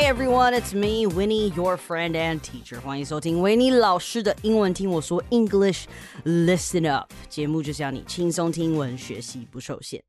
Hey everyone, it's me, Winnie, your friend and teacher. 欢迎收听维尼老师的英文听我说 English Listen Up 节目，就是要你轻松听文，学习不受限。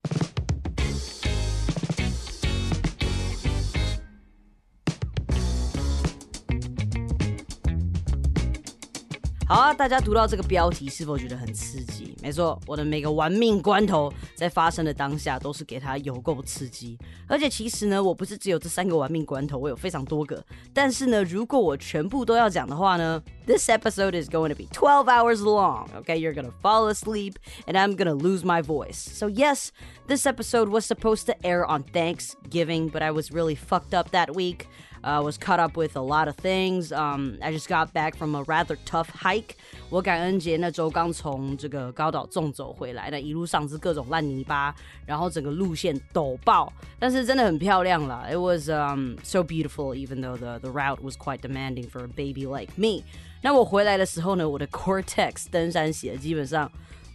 好啊，大家读到这个标题是否觉得很刺激？没错，我的每个玩命关头在发生的当下都是给他有够刺激。而且其实呢，我不是只有这三个玩命关头，我有非常多个。但是呢，如果我全部都要讲的话呢，this episode is going to be 12 hours long. Okay, you're gonna fall asleep and I'm gonna lose my voice. So yes, this episode was supposed to air on Thanksgiving, but I was really fucked up that week. Uh, was caught up with a lot of things. Um, I just got back from a rather tough hike. 我感恩节那周刚从这个高岛纵走回来，那一路上是各种烂泥巴，然后整个路线陡爆，但是真的很漂亮了。It was um so beautiful, even though the the route was quite demanding for a baby like me. 那我回来的时候呢，我的 Gore-Tex 登山鞋基本上。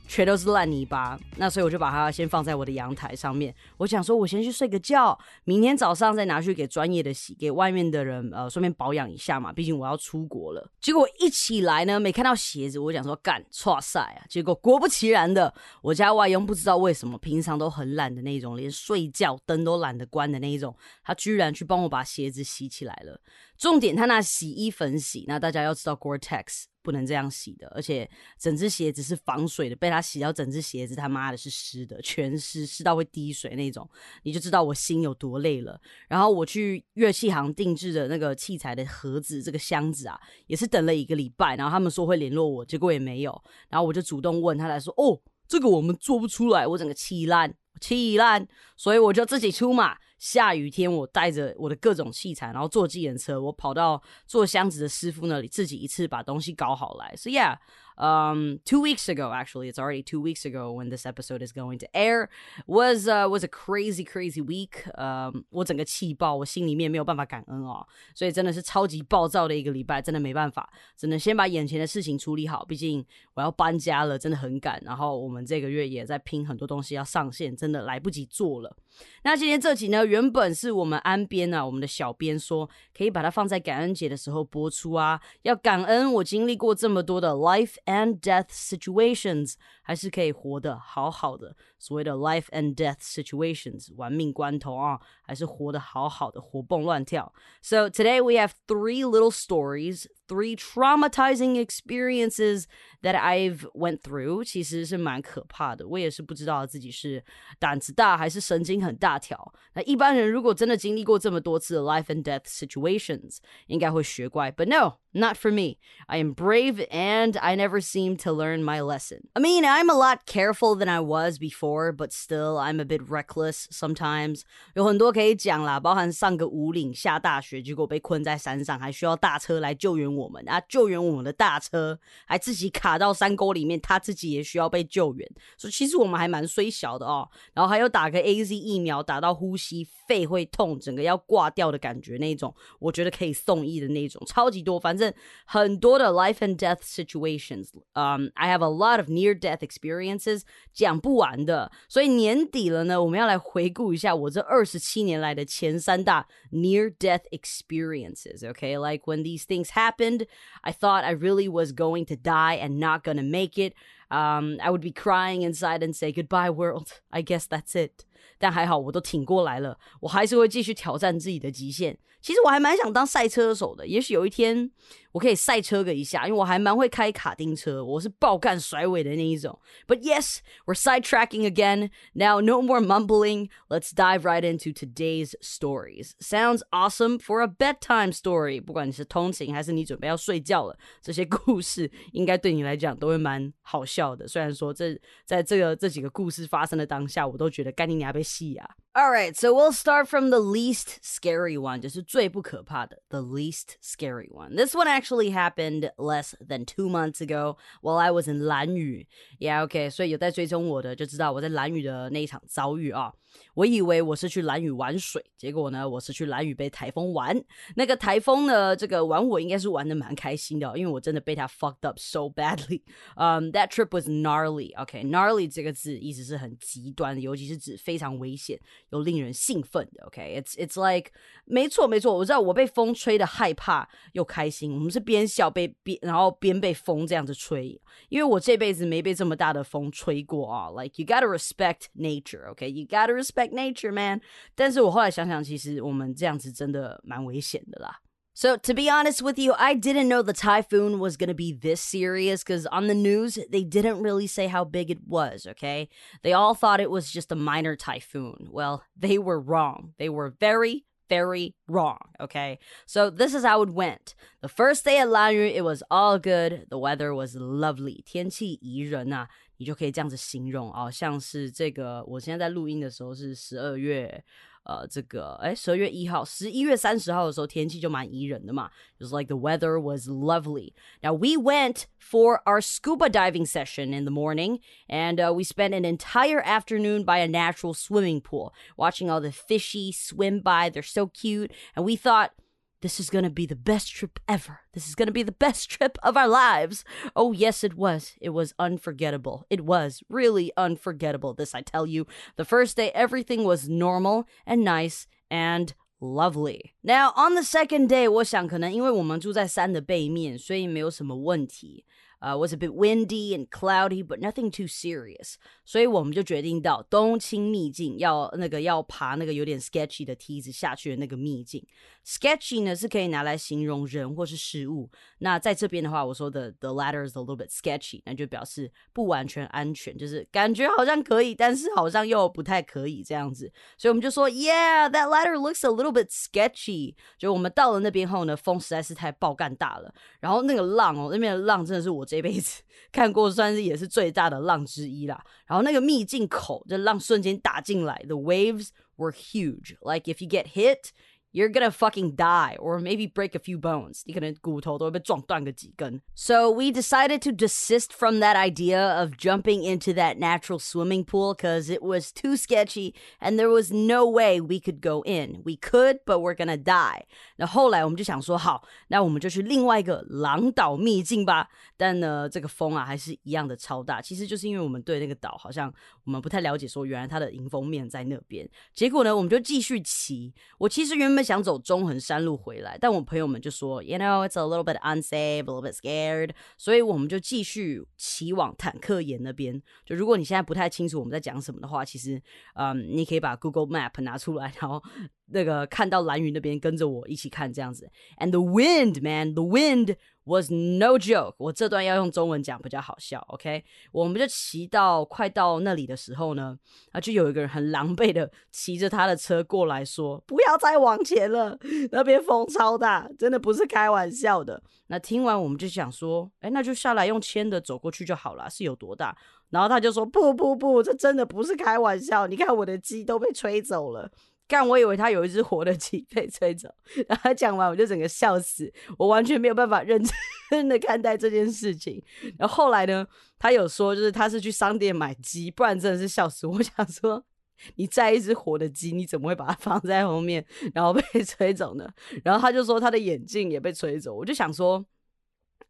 全都是烂泥巴，那所以我就把它先放在我的阳台上面。我想说，我先去睡个觉，明天早上再拿去给专业的洗，给外面的人呃顺便保养一下嘛。毕竟我要出国了。结果一起来呢，没看到鞋子，我想说干错赛啊。结果果不其然的，我家外佣不知道为什么平常都很懒的那种，连睡觉灯都懒得关的那一种，他居然去帮我把鞋子洗起来了。重点，他拿洗衣粉洗。那大家要知道，Gore-Tex 不能这样洗的，而且整只鞋子是防水的，被他洗到整只鞋子他妈的是湿的，全湿，湿到会滴水那种，你就知道我心有多累了。然后我去乐器行定制的那个器材的盒子，这个箱子啊，也是等了一个礼拜，然后他们说会联络我，结果也没有。然后我就主动问他来说，哦，这个我们做不出来，我整个气烂，气烂，所以我就自己出马。下雨天，我带着我的各种器材，然后坐机人车，我跑到做箱子的师傅那里，自己一次把东西搞好来。So yeah. um, two weeks ago. Actually, it's already two weeks ago when this episode is going to air. was uh, was a crazy crazy week. Um, 我整个气爆，我心里面没有办法感恩哦，所以真的是超级暴躁的一个礼拜，真的没办法，只能先把眼前的事情处理好。毕竟我要搬家了，真的很赶。然后我们这个月也在拼很多东西要上线，真的来不及做了。那今天这集呢，原本是我们安编啊，我们的小编说可以把它放在感恩节的时候播出啊，要感恩我经历过这么多的 life and death situations，还是可以活得好好的。所谓的 life and death situations，玩命关头啊， 还是活得好好的，活蹦乱跳。So today we have three little stories, three traumatizing experiences that I've went through，其实是蛮可怕的。我也是不知道自己是胆子大还是神经很大条。那一般人如果真的经历过这么多次的 life and death situations，应该会学乖。But no, not for me. I am brave and I never seem to learn my lesson. I mean, I'm a lot careful than I was before, but still I'm a bit reckless sometimes. 有很多 可以讲啦，包含上个五岭下大雪，结果被困在山上，还需要大车来救援我们啊！救援我们的大车还自己卡到山沟里面，他自己也需要被救援。所以其实我们还蛮虽小的哦。然后还有打个 A Z 疫苗，打到呼吸肺会痛，整个要挂掉的感觉那种，我觉得可以送医的那种，超级多。反正很多的 life and death situations，嗯、，I have a lot of near death experiences，讲不完的。所以年底了呢，我们要来回顾一下我这二十七年来的前三大 near death experiences. Okay, like when these things happened, I thought I really was going to die and not gonna make it. Um, I would be crying inside and say goodbye, world. I guess that's it. 但还好，我都挺过来了，我还是会继续挑战自己的极限。其实我还蛮想当赛车手的，也许有一天我可以赛车个一下，因为我还蛮会开卡丁车，我是爆干甩尾的那一种。But yes, we're sidetracking again. Now, no more mumbling. Let's dive right into today's stories. Sounds awesome for a bedtime story. 不管你是通勤还是你准备要睡觉了，这些故事应该对你来讲都会蛮好笑的。虽然说这在这个这几个故事发生的当下，我都觉得干你娘特别鲜呀 All right, so we'll start from the least scary one. 就是最不可怕的, the least scary one. This one actually happened less than two months ago while I was in 兰屿. Yeah, okay, 所以有在追踪我的就知道我在兰屿的那一场遭遇啊。我以为我是去兰屿玩水，结果呢，我是去兰屿被台风玩。那个台风呢，这个玩我应该是玩的蛮开心的，因为我真的被它 fucked up so badly. Um, that trip was gnarly. Okay, gnarly 这个字意思是很极端的，尤其是指非常危险。有令人兴奋的。OK，it's it's like 没错没错，我知道我被风吹的害怕又开心。我们是边笑被边然后边被风这样子吹，因为我这辈子没被这么大的风吹过啊。Like you gotta respect nature，OK，you gotta respect nature, man。但是我后来想想，其实我们这样子真的蛮危险的啦。So, to be honest with you, I didn't know the typhoon was going to be this serious because on the news, they didn't really say how big it was, okay? They all thought it was just a minor typhoon. Well, they were wrong. They were very, very wrong, okay? So, this is how it went. The first day at Lanyu, it was all good. The weather was lovely. 天气宜人呐、啊， 你就可以这样子形容啊，像是这个，我现在在录音的时候是十二月。呃，这个哎，十二月一号、十一月三十号的时候，天气就蛮宜人的嘛。It was like the weather was lovely. Now we went for our scuba diving session in the morning, and uh, we spent an entire afternoon by a natural swimming pool, watching all the fishy swim by. They're so cute, and we thought this is going to be the best trip ever. This is going to be the best trip of our lives. Oh, yes, it was. It was unforgettable. It was really unforgettable. This, I tell you. The first day, everything was normal and nice and lovely. Now, on the second day, 我想可能因为我们住在山的背面，所以没有什么问题。 呃，was a bit windy and cloudy but nothing too serious。所以我们就决定到冬青秘境，要那个要爬那个有点 sketchy 的梯子下去的那个秘境。Sketchy 呢是可以拿来形容人或是事物。那在这边的话，我说的 the ladder is a little bit sketchy，那就表示不完全安全，就是感觉好像可以，但是好像又不太可以这样子。所以我们就说，yeah，that ladder looks a little bit sketchy。就我们到了那边后呢，风实在是太爆干大了，然后那个浪哦，那边的浪真的是我。这辈子看过算是也是最大的浪之一啦。然后那个秘境口，这浪瞬间打进来，the waves were huge. Like if you get hit, you're gonna fucking die or maybe break a few bones. So we decided to desist from that idea of jumping into that natural swimming pool because it was too sketchy and there was no way we could go in. We could, but we're gonna die. 那后来我们就想说，好，那我们就去另外一个狼岛秘境吧。但呢，这个风啊还是一样的超大。其实就是因为我们对那个岛好像我们不太了解，说原来它的迎风面在那边。结果呢，我们就继续骑。我其实原 们想走中横山路回来，但我朋友们就说，You know, it's a little bit unsafe, a little bit scared。所以我们就继续骑往坦克岩那边。就如果你现在不太清楚我们在讲什么的话，其实，嗯，你可以把 Google Map 拿出来，然后。那个看到蓝云那边跟着我一起看这样子，and the wind man the wind was no joke。我这段要用中文讲比较好笑，OK？我们就骑到快到那里的时候呢，啊，就有一个人很狼狈的骑着他的车过来说：“不要再往前了，那边风超大，真的不是开玩笑的。”那听完我们就想说：“哎，那就下来用牵的走过去就好了，是有多大？”然后他就说：“不不不，这真的不是开玩笑，你看我的鸡都被吹走了。”干，我以为他有一只活的鸡被吹走，然后讲完我就整个笑死，我完全没有办法认真的看待这件事情。然后后来呢，他有说就是他是去商店买鸡，不然真的是笑死。我 想说，你摘一只活的鸡，你怎么会把它放在后面，然后被吹走呢？然后他就说他的眼镜也被吹走，我就想说，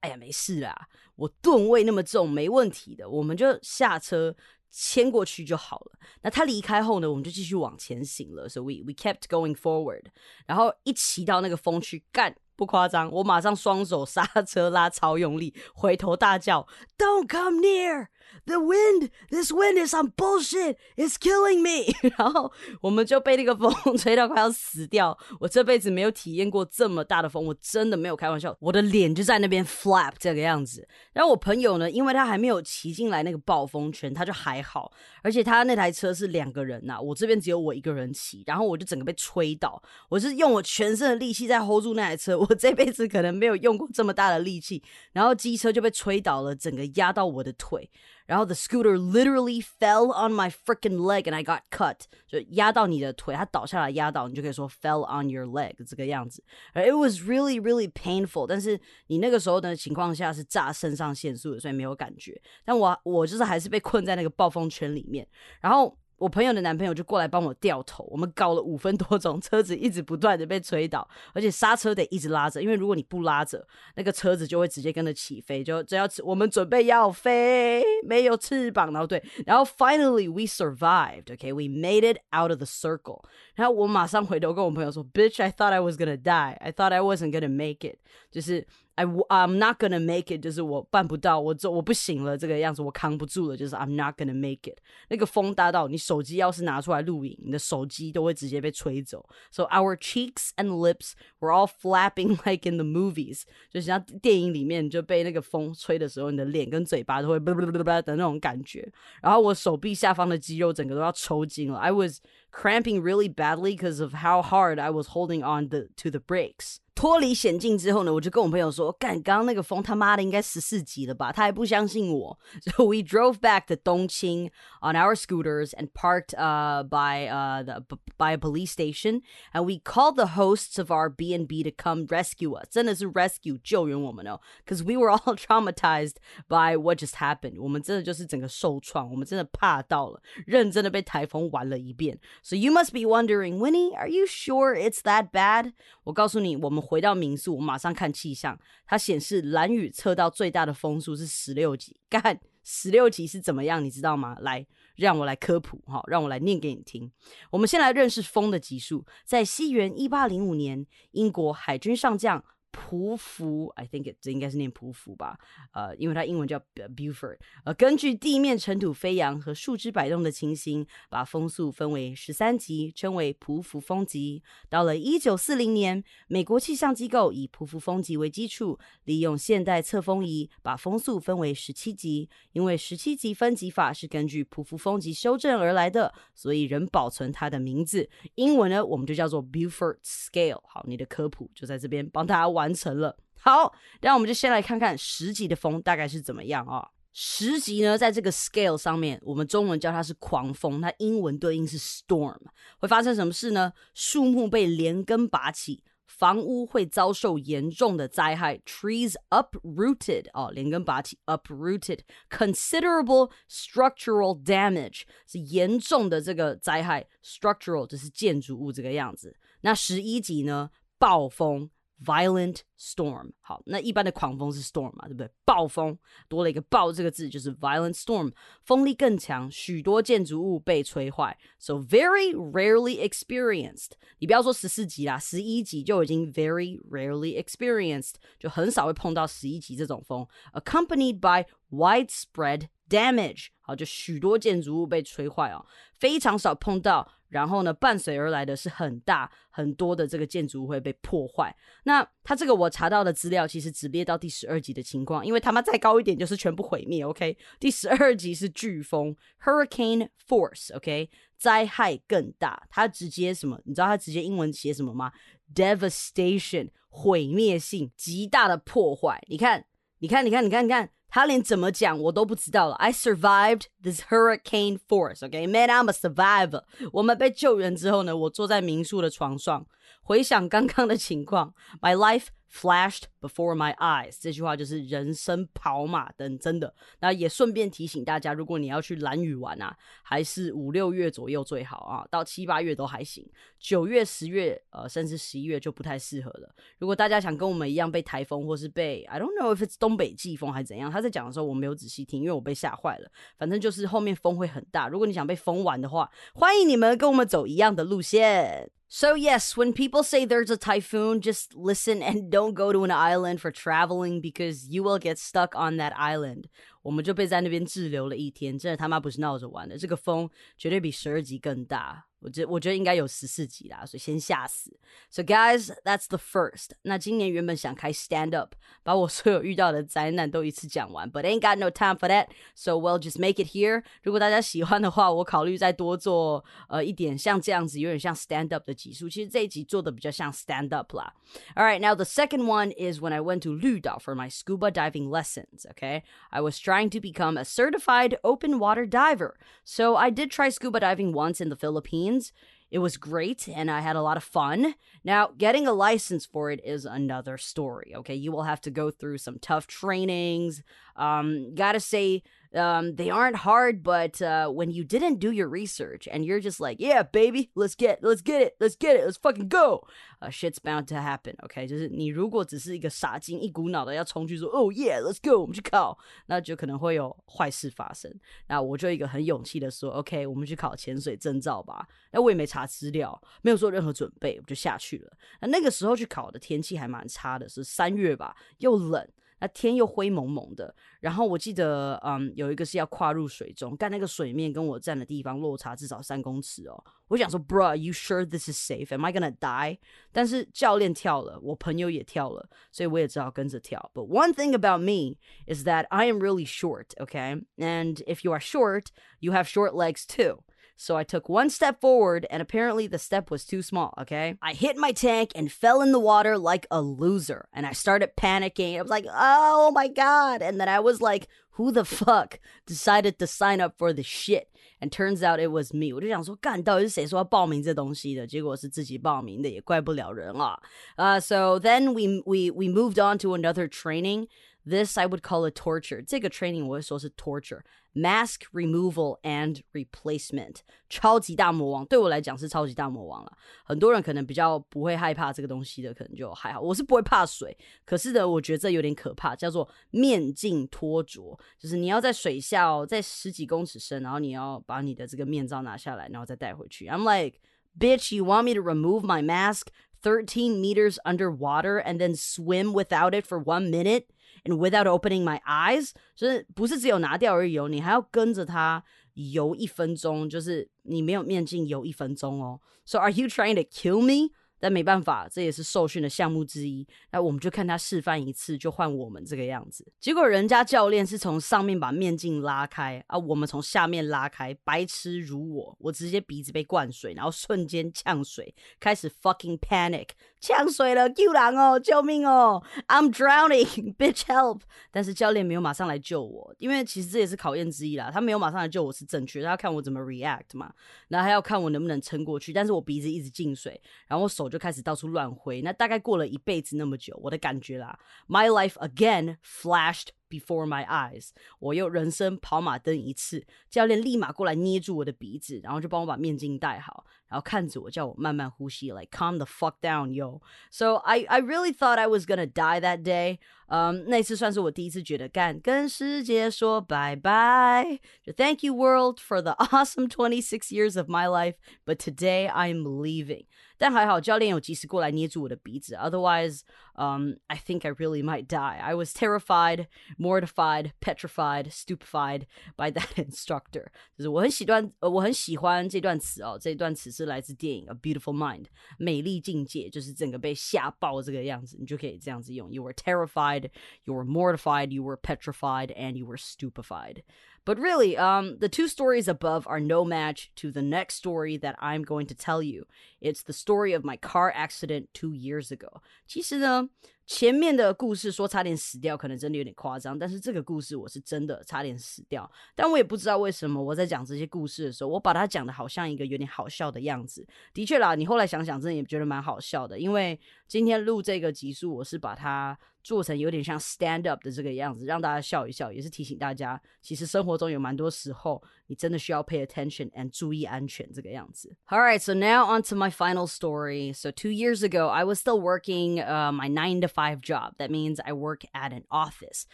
哎呀，没事啦，我吨位那么重，没问题的，我们就下车。牵过去就好了。那他离开后呢，我们就继续往前行了。So we we kept going forward。然后一骑到那个风区，干不夸张，我马上双手刹车拉超用力，回头大叫：“Don't come near！” The wind, this wind is some bullshit. It's killing me. 然后我们就被那个风 吹到快要死掉。我这辈子没有体验过这么大的风，我真的没有开玩笑。我的脸就在那边 flap 这个样子。然后我朋友呢，因为他还没有骑进来那个暴风圈，他就还好。而且他那台车是两个人呐，我这边只有我一个人骑。然后我就整个被吹倒。我是用我全身的力气在 hold 住那台车。我这辈子可能没有用过这么大的力气。然后机车就被吹倒了，整个压到我的腿。然后 the scooter literally fell on my freaking leg and I got cut，就压到你的腿，它倒下来压到，你就可以说 fell on your leg 这个样子。It was really really painful，但是你那个时候的情况下是炸肾上腺素的，所以没有感觉。但我我就是还是被困在那个暴风圈里面，然后。 我朋友的男朋友就过来帮我掉头，我们搞了五分多钟，车子一直不断的被吹倒，而且刹车得一直拉着，因为如果你不拉着，那个车子就会直接跟着起飞，就只要我们准备要飞，没有翅膀，然后对，然后 finally we survived，okay，we made it out of the circle，然后我马上回头跟我朋友说，bitch，I thought I was gonna die，I thought I wasn't gonna make it，就是。I I'm not gonna make it，就是我办不到，我这我不行了，这个样子我扛不住了，就是 I'm not gonna make it。那个风大到你手机要是拿出来录影，你的手机都会直接被吹走。So our cheeks and lips were all flapping like in the movies，就像电影里面就被那个风吹的时候，你的脸跟嘴巴都会的那种感觉。然后我手臂下方的肌肉整个都要抽筋了。I was cramping really badly because of how hard I was holding on the to the brakes. 脱离险境之后呢，我就跟我朋友说：“干，刚刚那个风他妈的应该十四级了吧？”他还不相信我。So we drove back to Dongqing on our scooters and parked uh, by uh, the, by a police station, and we called the hosts of our B and B to come rescue us. 真的是 rescue 救援我们哦，because we were all traumatized by what just happened. 我们真的就是整个受创，我们真的怕到了，认真的被台风玩了一遍。So you must be wondering, Winnie, are you sure it's that bad? 我告诉你，我们。 回到民宿，我马上看气象，它显示蓝雨测到最大的风速是十六级。干，十六级是怎么样？你知道吗？来，让我来科普哈，让我来念给你听。我们先来认识风的级数，在西元一八零五年，英国海军上将。匍匐，I think 这应该是念匍匐吧，呃，因为它英文叫 Buford。呃，根据地面尘土飞扬和树枝摆动的情形，把风速分为十三级，称为匍匐风级。到了一九四零年，美国气象机构以匍匐风级为基础，利用现代测风仪把风速分为十七级。因为十七级分级法是根据匍匐风级修正而来的，所以仍保存它的名字。英文呢，我们就叫做 Buford Scale。好，你的科普就在这边帮大家完。完成了。好，那我们就先来看看十级的风大概是怎么样啊？十级呢，在这个 scale 上面，我们中文叫它是狂风，它英文对应是 storm。会发生什么事呢？树木被连根拔起，房屋会遭受严重的灾害，trees uprooted 哦，连根拔起，uprooted，considerable structural damage 是严重的这个灾害，structural 就是建筑物这个样子。那十一级呢，暴风。Violent storm，好，那一般的狂风是 storm 嘛，对不对？暴风多了一个“暴”这个字，就是 violent storm，风力更强，许多建筑物被吹坏。So very rarely experienced，你不要说十四级啦，十一级就已经 very rarely experienced，就很少会碰到十一级这种风。Accompanied by widespread damage，好，就许多建筑物被吹坏哦，非常少碰到。然后呢，伴随而来的是很大很多的这个建筑物会被破坏。那它这个我查到的资料其实只列到第十二级的情况，因为他妈再高一点就是全部毁灭。OK，第十二级是飓风 （Hurricane Force）。OK，灾害更大，它直接什么？你知道它直接英文写什么吗？Devastation，毁灭性极大的破坏。你看，你看，你看，你看，你看。他连怎么讲我都不知道了。I survived this hurricane force. Okay, man, I'm a survivor. 我们被救援之后呢，我坐在民宿的床上，回想刚刚的情况。My life flashed before my eyes。这句话就是人生跑马灯，真的。那也顺便提醒大家，如果你要去兰屿玩啊，还是五六月左右最好啊，到七八月都还行。九月、十月，呃，甚至十一月就不太适合了。如果大家想跟我们一样被台风或是被 I don't know if it's 东北季风还是怎样，他在讲的时候我没有仔细听，因为我被吓坏了。反正就是后面风会很大，如果你想被风玩的话，欢迎你们跟我们走一样的路线。So yes, when people say there's a typhoon, just listen and don't go to an island for traveling because you will get stuck on that island. 我们就被在那边滞留了一天，真的他妈不是闹着玩的。这个风绝对比十二级更大。我觉我觉得应该有十四集啦，所以先吓死。So guys, that's the first. 那今年原本想开 stand up，把我所有遇到的灾难都一次讲完，but ain't got no time for that. So we'll just make it here. 如果大家喜欢的话，我考虑再多做呃一点像这样子，有点像 stand up 的集数。其实这一集做的比较像 stand up 啦。All right, now the second one is when I went to 绿岛 for my scuba diving lessons. Okay, I was trying to become a certified open water diver. So I did try scuba diving once in the Philippines. Philippines. It was great and I had a lot of fun. Now, getting a license for it is another story, okay? You will have to go through some tough trainings. Um, gotta say, um, they aren't hard, but uh, when you didn't do your research and you're just like, yeah, baby, let's get, let's get it, let's get it, let's fucking go, uh, shit's bound to happen. OK，就是你如果只是一个傻精，一股脑的要冲去说，Oh yeah，let's go，我们去考，那就可能会有坏事发生。那我就一个很勇气的说，OK，我们去考潜水证照吧。那我也没查资料，没有做任何准备，我就下去了。那那个时候去考的天气还蛮差的，是三月吧，又冷。 那天又灰蒙蒙的，然后我记得，嗯，有一个是要跨入水中，但那个水面跟我站的地方落差至少三公尺哦。我想说，Bro，you sure this is safe? Am I gonna die？但是教练跳了，我朋友也跳了，所以我也只好跟着跳。But one thing about me is that I am really short, okay? And if you are short, you have short legs too. So I took one step forward, and apparently the step was too small, okay? I hit my tank and fell in the water like a loser. And I started panicking. I was like, oh my God. And then I was like, who the fuck decided to sign up for the shit? And turns out it was me. 我就想说，干到底是谁说要报名这东西的？结果是自己报名的，也怪不了人啊。Uh, so then we we we moved on to another training. This I would call a torture. 这个 training 我会说是 torture, mask removal and replacement. 超级大魔王对我来讲是超级大魔王了。很多人可能比较不会害怕这个东西的，可能就还好。我是不会怕水，可是呢，我觉得这有点可怕，叫做面镜脱着，就是你要在水下哦，在十几公尺深，然后你要把你的这个面罩拿下来，然后再戴回去。I'm like, bitch, you want me to remove my mask 13 meters underwater and then swim without it for one minute? and without opening my eyes，就是不是只有拿掉而已哦，你还要跟着它游一分钟，就是你没有面镜游一分钟哦。So are you trying to kill me? 但没办法，这也是受训的项目之一。那我们就看他示范一次，就换我们这个样子。结果人家教练是从上面把面镜拉开啊，我们从下面拉开。白痴如我，我直接鼻子被灌水，然后瞬间呛水，开始 fucking panic，呛水了，救人哦，救命哦，I'm drowning，bitch help！但是教练没有马上来救我，因为其实这也是考验之一啦。他没有马上来救我是正确，他要看我怎么 react 嘛，然后还要看我能不能撑过去。但是我鼻子一直进水，然后手。就开始到处乱挥，那大概过了一辈子那么久，我的感觉啦，My life again flashed before my eyes，我又人生跑马灯一次。教练立马过来捏住我的鼻子，然后就帮我把面镜戴好，然后看着我叫我慢慢呼吸，like calm the fuck down, yo. So I I really thought I was gonna die that day. 嗯，那次算是我第一次觉得干跟世界说拜拜。就 Thank you world for the awesome 26 years of my life, but today I'm leaving. 但还好教练有及时过来捏住我的鼻子，otherwise, um, I think I really might die. I was terrified, mortified, petrified, stupefied by that instructor. 就是我很喜欢，呃，我很喜欢这段词哦。这段词是来自电影《A Beautiful Mind》美丽境界，就是整个被吓爆这个样子，你就可以这样子用。You were terrified, you were mortified, you were petrified, and you were stupefied. But really, um, the two stories above are no match to the next story that I'm going to tell you. It's the story of my car accident two years ago. 其实呢，前面的故事说差点死掉，可能真的有点夸张。但是这个故事我是真的差点死掉，但我也不知道为什么我在讲这些故事的时候，我把它讲的好像一个有点好笑的样子。的确啦，你后来想想，真的也觉得蛮好笑的。因为今天录这个集数，我是把它 做成有点像 stand up 的这个样子，让大家笑一笑，也是提醒大家，其实生活中有蛮多时候，你真的需要 pay attention and 注意安全这个样子。All right, so now on to my final story. So two years ago, I was still working uh, my nine to five job. That means I work at an office.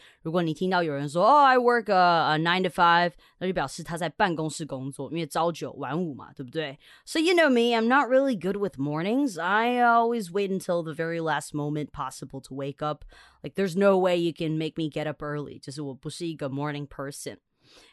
如果你听到有人说哦，I work a, a nine to five，那就表示他在办公室工作，因为朝九晚五嘛，对不对？So you know me, I'm not really good with mornings. I always wait until the very last moment possible to wake up. Like there's no way you can make me get up early. 就是我不是一个 morning person.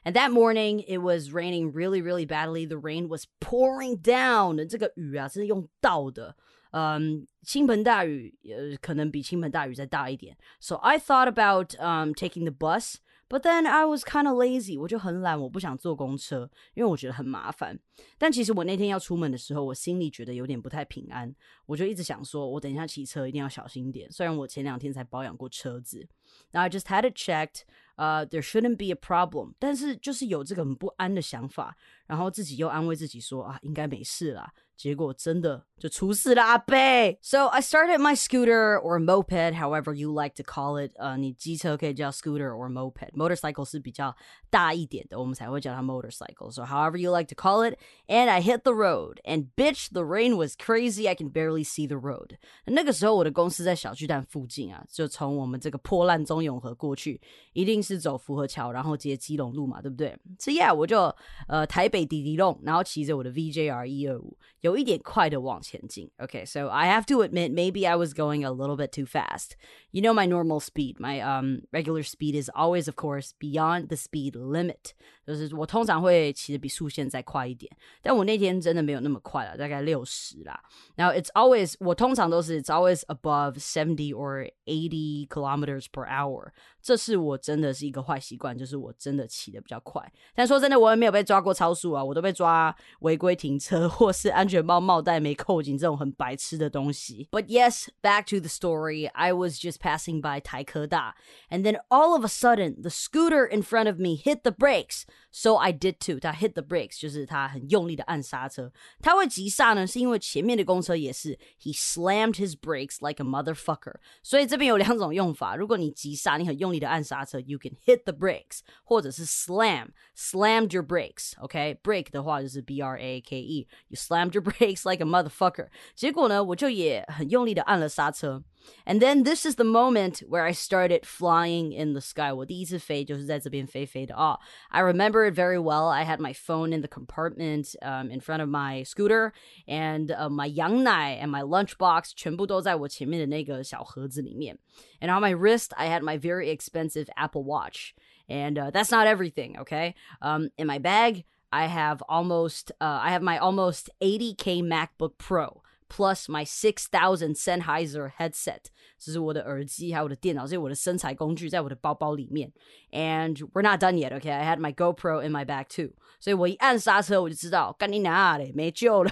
And that morning, it was raining really, really badly. The rain was pouring down. 这个雨啊，是用倒的。 嗯，倾盆大雨，呃，可能比倾盆大雨再大一点。So I thought about um taking the bus, but then I was kind of lazy，我就很懒，我不想坐公车，因为我觉得很麻烦。但其实我那天要出门的时候，我心里觉得有点不太平安，我就一直想说，我等一下骑车一定要小心点。虽然我前两天才保养过车子，Now I just had it checked，there shouldn't be a problem，但是就是有这个很不安的想法，然后自己又安慰自己说啊，应该没事啦。结果真的就出事了，阿贝。So I started my scooter or moped, however you like to call it. 呃，你机车可以叫 scooter or moped. Motorcycle 是比较大一点的，我们才会叫它 motorcycle. So however you like to call it. And I hit the road, and bitch, the rain was crazy. I can barely see the road. 那个时候我的公司在小巨蛋附近啊，就从我们这个破烂中永和过去，一定是走福和桥，然后接基隆路嘛，对不对？所以 yeah，我就呃台北滴滴弄，然后骑着我的 VJR 一二五。有 一点快的往前进. Okay, so I have to admit maybe I was going a little bit too fast. You know my normal speed, my um regular speed is always of course beyond the speed limit. 就是我通常会骑的比速线再快一点，但我那天真的没有那么快了，大概六十啦。Now it's always 我通常都是 it's always above seventy or eighty kilometers per hour。这是我真的是一个坏习惯，就是我真的骑的比较快。但说真的，我也没有被抓过超速啊，我都被抓违规停车或是安 全帽帽带没扣紧这种很白痴的东西。But yes, back to the story. I was just passing by 台科大，and then all of a sudden the scooter in front of me hit the brakes. So I did too. 他 hit the brakes，就是他很用力的按刹车。他会急刹呢，是因为前面的公车也是。He slammed his brakes like a motherfucker。所以这边有两种用法。如果你急刹，你很用力的按刹车，you can hit the brakes，或者是 slam，slammed your brakes。OK，brake 的话就是 B R A K E。You slammed your brakes like a motherfucker。结果呢，我就也很用力的按了刹车。and then this is the moment where I started flying in the sky. 我第一次飞就是在这边飞飞的啊。I remember it very well. I had my phone in the compartment um, in front of my scooter, and uh, my 羊奶 and my lunchbox 全部都在我前面的那个小盒子里面。And on my wrist, I had my very expensive Apple Watch. And uh, that's not everything, okay? Um, in my bag, I have almost, uh, I have my almost 80k MacBook Pro plus my six thousand Sennheiser headset，这是我的耳机，还有我的电脑，这是我的身材工具，在我的包包里面。And we're not done yet, okay? I had my GoPro in my bag too。所以我一按刹车，我就知道干你哪嘞，没救了，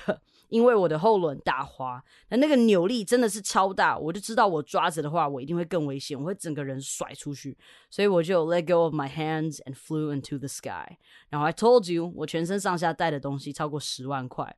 因为我的后轮打滑，那那个扭力真的是超大，我就知道我抓着的话，我一定会更危险，我会整个人甩出去，所以我就 let go of my hands and flew into the sky。然后 I told you，我全身上下带的东西超过十万块。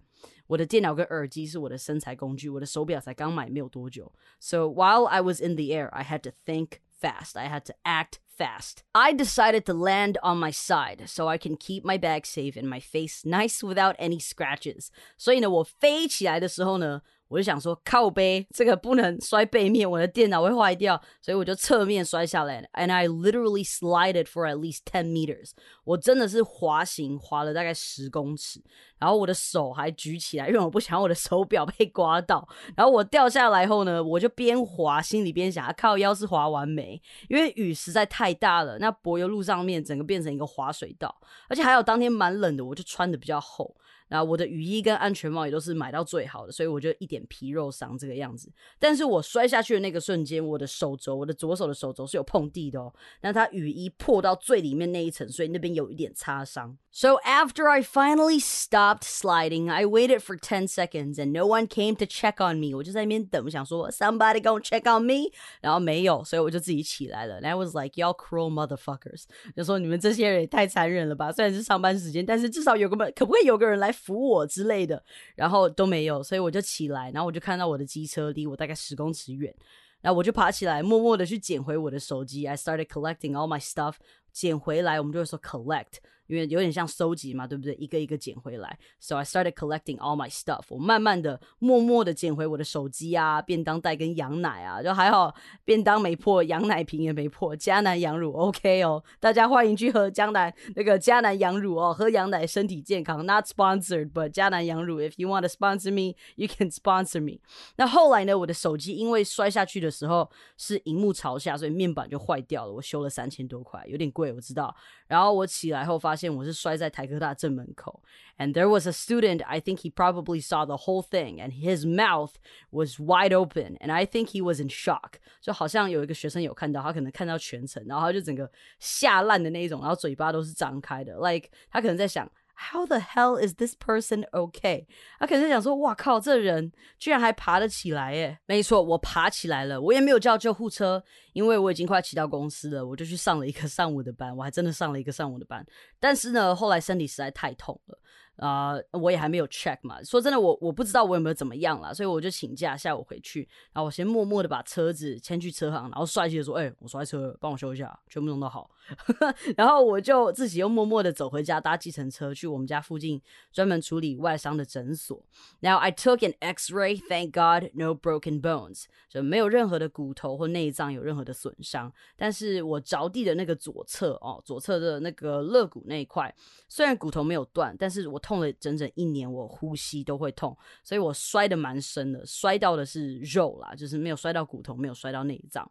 我的电脑跟耳机是我的身材工具，我的手表才刚买没有多久。So while I was in the air, I had to think fast. I had to act fast. I decided to land on my side so I can keep my bag safe and my face nice without any scratches. 所以呢，我飞起来的时候呢， 我就想说靠背这个不能摔背面，我的电脑会坏掉，所以我就侧面摔下来。And I literally slided for at least ten meters。我真的是滑行滑了大概十公尺，然后我的手还举起来，因为我不想我的手表被刮到。然后我掉下来后呢，我就边滑心里边想，靠腰是滑完没？因为雨实在太大了，那柏油路上面整个变成一个滑水道，而且还有当天蛮冷的，我就穿的比较厚。然后我的雨衣跟安全帽也都是买到最好的，所以我就一点皮肉伤这个样子。但是我摔下去的那个瞬间，我的手肘，我的左手的手肘是有碰地的哦。那它雨衣破到最里面那一层，所以那边有一点擦伤。So after I finally stopped sliding, I waited for ten seconds and no one came to check on me。我就在那边等，想说 somebody gonna check on me，然后没有，所以我就自己起来了。And I was like y'all cruel motherfuckers，就说你们这些人也太残忍了吧。虽然是上班时间，但是至少有个可不可以有个人来。扶我之类的，然后都没有，所以我就起来，然后我就看到我的机车离我大概十公尺远，然后我就爬起来，默默的去捡回我的手机。I started collecting all my stuff，捡回来我们就会说 collect。因为有点像收集嘛，对不对？一个一个捡回来。So I started collecting all my stuff。我慢慢的、默默的捡回我的手机啊、便当袋跟羊奶啊，就还好，便当没破，羊奶瓶也没破。迦南羊乳 OK 哦，大家欢迎去喝江南那个迦南羊乳哦，喝羊奶身体健康。Not sponsored，but 迦南羊乳，If you want to sponsor me，you can sponsor me。那后来呢，我的手机因为摔下去的时候是荧幕朝下，所以面板就坏掉了。我修了三千多块，有点贵，我知道。然后我起来后发现我是摔在台科大正门口，and there was a student. I think he probably saw the whole thing, and his mouth was wide open, and I think he was in shock. 就好像有一个学生有看到，他可能看到全程，然后他就整个吓烂的那一种，然后嘴巴都是张开的，like 他可能在想。 How the hell is this person okay？他可能想说：“哇靠，这人居然还爬得起来耶！”没错，我爬起来了，我也没有叫救护车，因为我已经快骑到公司了，我就去上了一个 上午的班，我还真的上了一个上午的班。但是呢，后来身体实在太痛了。啊、我也还没有 check 嘛。说真的，我我不知道我有没有怎么样啦，所以我就请假下午回去，然后我先默默的把车子牵去车行，然后帅气的说：“哎、我摔车，帮我修一下，全部弄到好。” 然后我就自己又默默的走回家，搭计程车去我们家附近专门处理外伤的诊所。Now I took an X-ray, thank God, no broken bones，就没有任何的骨头或内脏有任何的损伤。但是我着地的那个左侧哦，左侧的那个肋骨那一块，虽然骨头没有断，但是我痛了整整一年，我呼吸都会痛，所以我摔的蛮深的，摔到的是肉啦，就是没有摔到骨头，没有摔到内脏。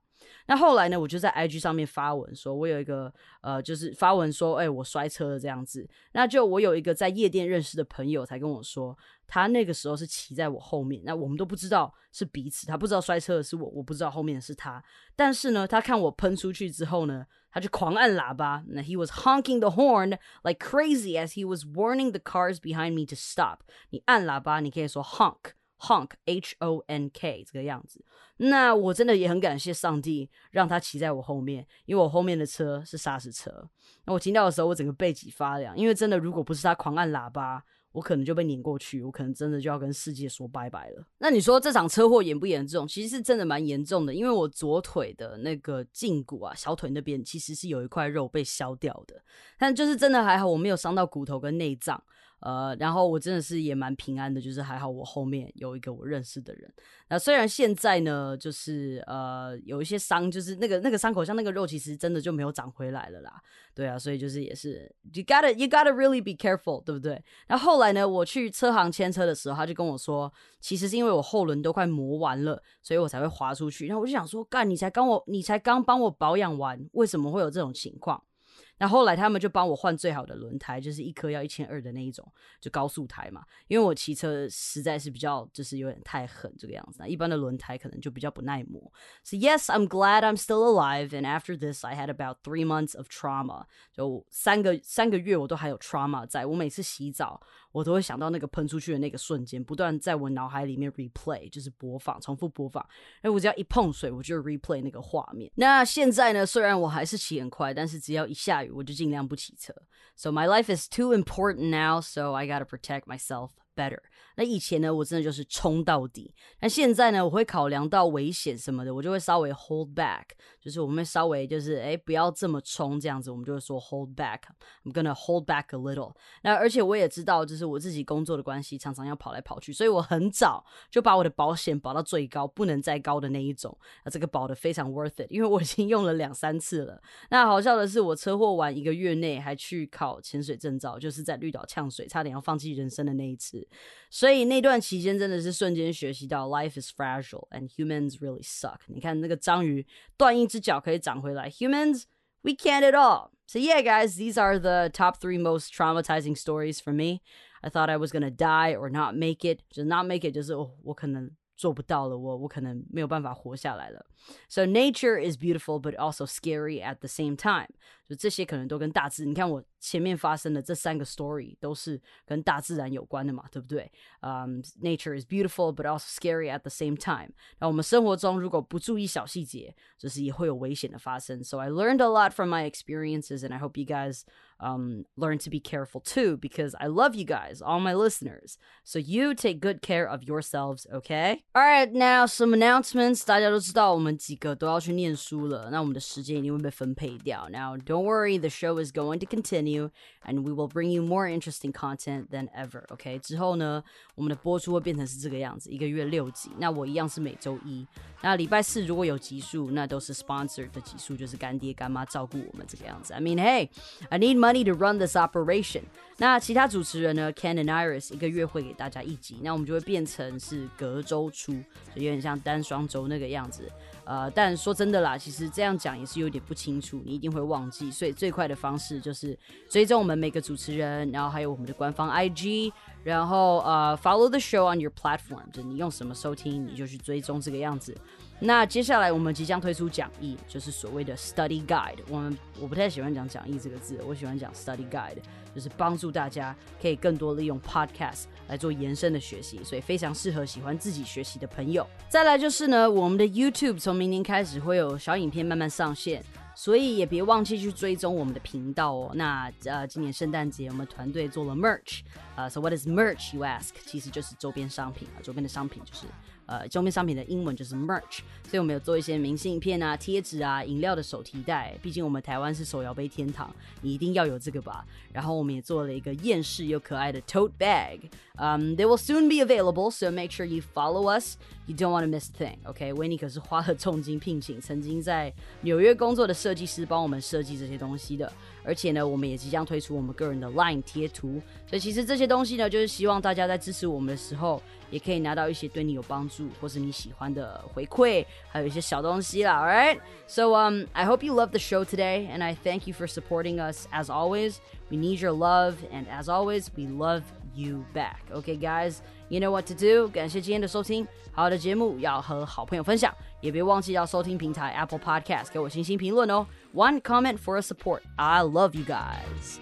那后来呢，我就在 IG 上面发文说，我有一个呃，就是发文说，哎、我摔车了这样子。那就我有一个在夜店认识的朋友才跟我说，他那个时候是骑在我后面，那我们都不知道是彼此，他不知道摔车的是我，我不知道后面的是他。但是呢，他看我喷出去之后呢，他就狂按喇叭，那 he was honking the horn like crazy as he was warning the cars behind me to stop。你按喇叭，你可以说 honk。Honk h o n k 这个样子，那我真的也很感谢上帝让他骑在我后面，因为我后面的车是砂石车。那我听到的时候，我整个背脊发凉，因为真的如果不是他狂按喇叭，我可能就被碾过去，我可能真的就要跟世界说拜拜了。那你说这场车祸严不严重？其实是真的蛮严重的，因为我左腿的那个胫骨啊，小腿那边其实是有一块肉被削掉的，但就是真的还好，我没有伤到骨头跟内脏。呃，然后我真的是也蛮平安的，就是还好我后面有一个我认识的人。那虽然现在呢，就是呃有一些伤，就是那个那个伤口像那个肉，其实真的就没有长回来了啦。对啊，所以就是也是 you gotta you gotta really be careful，对不对？那后来呢，我去车行牵车的时候，他就跟我说，其实是因为我后轮都快磨完了，所以我才会滑出去。然后我就想说，干，你才刚我你才刚帮我保养完，为什么会有这种情况？那后来他们就帮我换最好的轮胎，就是一颗要一千二的那一种，就高速胎嘛。因为我骑车实在是比较就是有点太狠这个样子，那一般的轮胎可能就比较不耐磨。So yes, I'm glad I'm still alive. And after this, I had about three months of trauma. 就三个三个月我都还有 trauma 在。我每次洗澡，我都会想到那个喷出去的那个瞬间，不断在我脑海里面 replay，就是播放，重复播放。哎，我只要一碰水，我就 replay 那个画面。那现在呢，虽然我还是骑很快，但是只要一下雨，我就尽量不骑车。So my life is too important now, so I gotta protect myself better. 那以前呢，我真的就是冲到底。那现在呢，我会考量到危险什么的，我就会稍微 hold back，就是我们会稍微就是哎不要这么冲这样子，我们就会说 hold back。I'm gonna hold back a little。那而且我也知道，就是我自己工作的关系，常常要跑来跑去，所以我很早就把我的保险保到最高，不能再高的那一种。那这个保的非常 worth it，因为我已经用了两三次了。那好笑的是，我车祸完一个月内还去考潜水证照，就是在绿岛呛水，差点要放弃人生的那一次。所以那段期间真的是瞬间学习到 life is fragile and humans really suck。你看那个章鱼断一只脚可以长回来，humans we can't at all。So yeah, guys, these are the top three most traumatizing stories for me. I thought I was gonna die or not make it. 就是 not make it 就是哦，我可能做不到了，我我可能没有办法活下来了。So nature is beautiful, but also scary at the same time. 就这些可能都跟大自，你看我前面发生的这三个 story 都是跟大自然有关的嘛，对不对？嗯、um,，nature is beautiful, but also scary at the same time. 那我们生活中如果不注意小细节，就是也会有危险的发生。So I learned a lot from my experiences, and I hope you guys um, learn to be careful too, because I love you guys, all my listeners. So you take good care of yourselves, okay? All right, now some announcements. 大家都知道我们几个都要去念书了，那我们的时间一定会被分配掉。Now don't worry, the show is going to continue, and we will bring you more interesting content than ever. OK，之后呢，我们的播出会变成是这个样子，一个月六集。那我一样是每周一。那礼拜四如果有集数，那都是 sponsored 的集数，就是干爹干妈照顾我们这个样子。I mean, hey, I need money to run this operation. 那其他主持人呢，Ken and Iris 一个月会给大家一集，那我们就会变成是隔周出，就有点像单双周那个样子。 呃，但说真的啦，其实这样讲也是有点不清楚，你一定会忘记。所以最快的方式就是追踪我们每个主持人，然后还有我们的官方 IG，然后呃 follow the show on your platform，就你用什么收听，你就去追踪这个样子。那接下来我们即将推出讲义，就是所谓的 study guide。我们我不太喜欢讲讲义这个字，我喜欢讲 study guide，就是帮助大家可以更多利用 podcast 来做延伸的学习，所以非常适合喜欢自己学习的朋友。再来就是呢，我们的 YouTube 从明年开始会有小影片慢慢上线。所以也别忘记去追踪我们的频道哦。那呃，今年圣诞节我们团队做了 merch，呃，so what is merch you ask？其实就是周边商品啊，周边的商品就是。呃，周边商品的英文就是 merch，所以我们有做一些明信片啊、贴纸啊、饮料的手提袋。毕竟我们台湾是手摇杯天堂，你一定要有这个吧。然后我们也做了一个厌世又可爱的 tote bag。嗯 they will soon be available, so make sure you follow us. You don't want to miss a thing. OK，维尼可是花了重金聘请曾经在纽约工作的设计师帮我们设计这些东西的。而且呢，我们也即将推出我们个人的 Line 贴图。所以其实这些东西呢，就是希望大家在支持我们的时候，也可以拿到一些对你有帮助或是你喜欢的回馈，还有一些小东西啦。All right. So um, I hope you love the show today, and I thank you for supporting us as always. We need your love, and as always, we love you back. Okay, guys, you know what to do. 感谢今天的收听，好的节目要和好朋友分享，也别忘记要收听平台 Apple Podcast 给我星星评论哦。One comment for a support. I love you guys.